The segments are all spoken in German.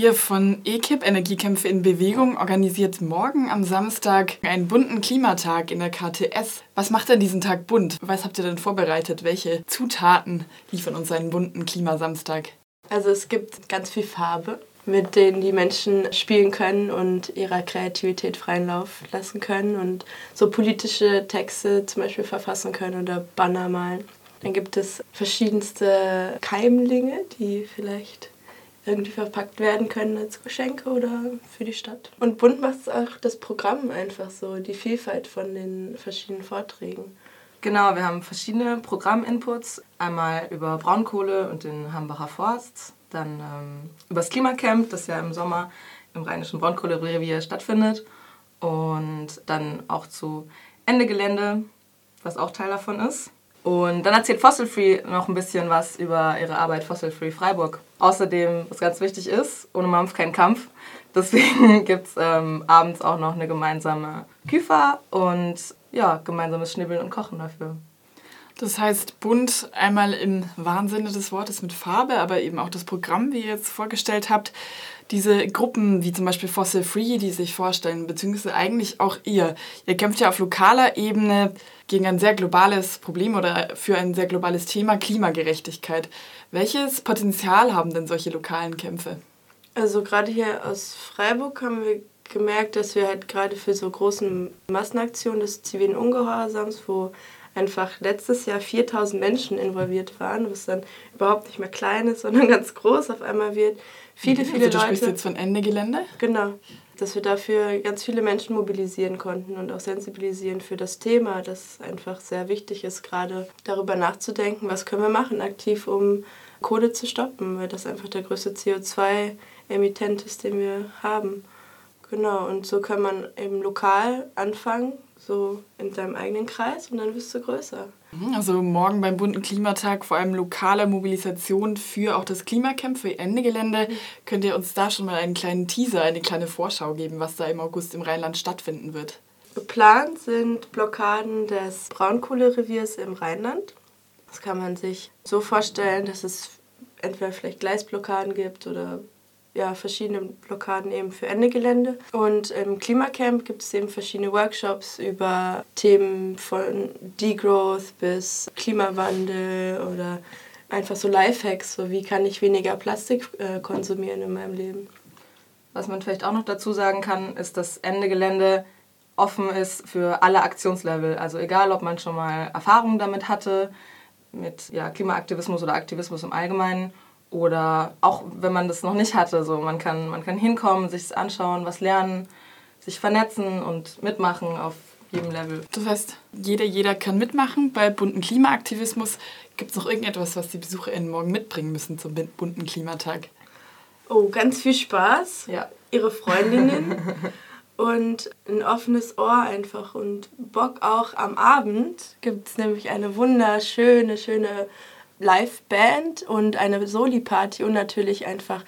Ihr von EKIP Energiekämpfe in Bewegung organisiert morgen am Samstag einen bunten Klimatag in der KTS. Was macht denn diesen Tag bunt? Was habt ihr denn vorbereitet? Welche Zutaten liefern uns einen bunten Klimasamstag? Also es gibt ganz viel Farbe, mit denen die Menschen spielen können und ihrer Kreativität freien Lauf lassen können und so politische Texte zum Beispiel verfassen können oder Banner malen. Dann gibt es verschiedenste Keimlinge, die vielleicht irgendwie verpackt werden können als Geschenke oder für die Stadt. Und bunt macht es auch das Programm einfach so, die Vielfalt von den verschiedenen Vorträgen. Genau, wir haben verschiedene Programminputs. Einmal über Braunkohle und den Hambacher Forst, dann ähm, über das Klimacamp, das ja im Sommer im Rheinischen Braunkohlerevier stattfindet. Und dann auch zu Ende Gelände, was auch Teil davon ist. Und dann erzählt Fossil Free noch ein bisschen was über ihre Arbeit Fossil Free Freiburg. Außerdem, was ganz wichtig ist, ohne Mampf kein Kampf. Deswegen gibt es ähm, abends auch noch eine gemeinsame Küfer und ja, gemeinsames Schnibbeln und Kochen dafür. Das heißt, bunt einmal im wahren Sinne des Wortes mit Farbe, aber eben auch das Programm, wie ihr jetzt vorgestellt habt. Diese Gruppen, wie zum Beispiel Fossil Free, die sich vorstellen, beziehungsweise eigentlich auch ihr. Ihr kämpft ja auf lokaler Ebene gegen ein sehr globales Problem oder für ein sehr globales Thema Klimagerechtigkeit. Welches Potenzial haben denn solche lokalen Kämpfe? Also gerade hier aus Freiburg haben wir gemerkt, dass wir halt gerade für so großen Massenaktionen des zivilen Ungehorsams, wo einfach letztes Jahr 4000 Menschen involviert waren, was dann überhaupt nicht mehr klein ist, sondern ganz groß auf einmal wird. Viele, viele also du Leute. sprichst jetzt von Ende Gelände? Genau dass wir dafür ganz viele Menschen mobilisieren konnten und auch sensibilisieren für das Thema, das einfach sehr wichtig ist, gerade darüber nachzudenken, was können wir machen aktiv, um Kohle zu stoppen, weil das einfach der größte CO2-Emittent ist, den wir haben. Genau, und so kann man eben lokal anfangen, so in seinem eigenen Kreis und dann wirst du größer. Mhm, also morgen beim bunten Klimatag vor allem lokale Mobilisation für auch das Klimacamp für Ende Gelände. Mhm. Könnt ihr uns da schon mal einen kleinen Teaser, eine kleine Vorschau geben, was da im August im Rheinland stattfinden wird? Geplant sind Blockaden des Braunkohlereviers im Rheinland. Das kann man sich so vorstellen, dass es entweder vielleicht Gleisblockaden gibt oder ja, verschiedene Blockaden eben für Ende Gelände. Und im Klimacamp gibt es eben verschiedene Workshops über Themen von Degrowth bis Klimawandel oder einfach so Lifehacks, so wie kann ich weniger Plastik äh, konsumieren in meinem Leben. Was man vielleicht auch noch dazu sagen kann, ist, dass Ende Gelände offen ist für alle Aktionslevel. Also egal, ob man schon mal Erfahrungen damit hatte, mit ja, Klimaaktivismus oder Aktivismus im Allgemeinen oder auch wenn man das noch nicht hatte, so man kann, man kann hinkommen, sich anschauen, was lernen, sich vernetzen und mitmachen auf jedem Level. Das heißt, jeder, jeder kann mitmachen. Bei bunten Klimaaktivismus gibt es noch irgendetwas, was die BesucherInnen morgen mitbringen müssen zum bunten Klimatag? Oh, ganz viel Spaß. Ja. Ihre Freundinnen. und ein offenes Ohr einfach und Bock auch am Abend gibt es nämlich eine wunderschöne, schöne Liveband und eine Soli-Party und natürlich einfach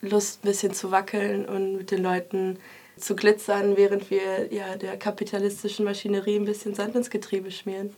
Lust, ein bisschen zu wackeln und mit den Leuten zu glitzern, während wir ja der kapitalistischen Maschinerie ein bisschen Sand ins Getriebe schmieren.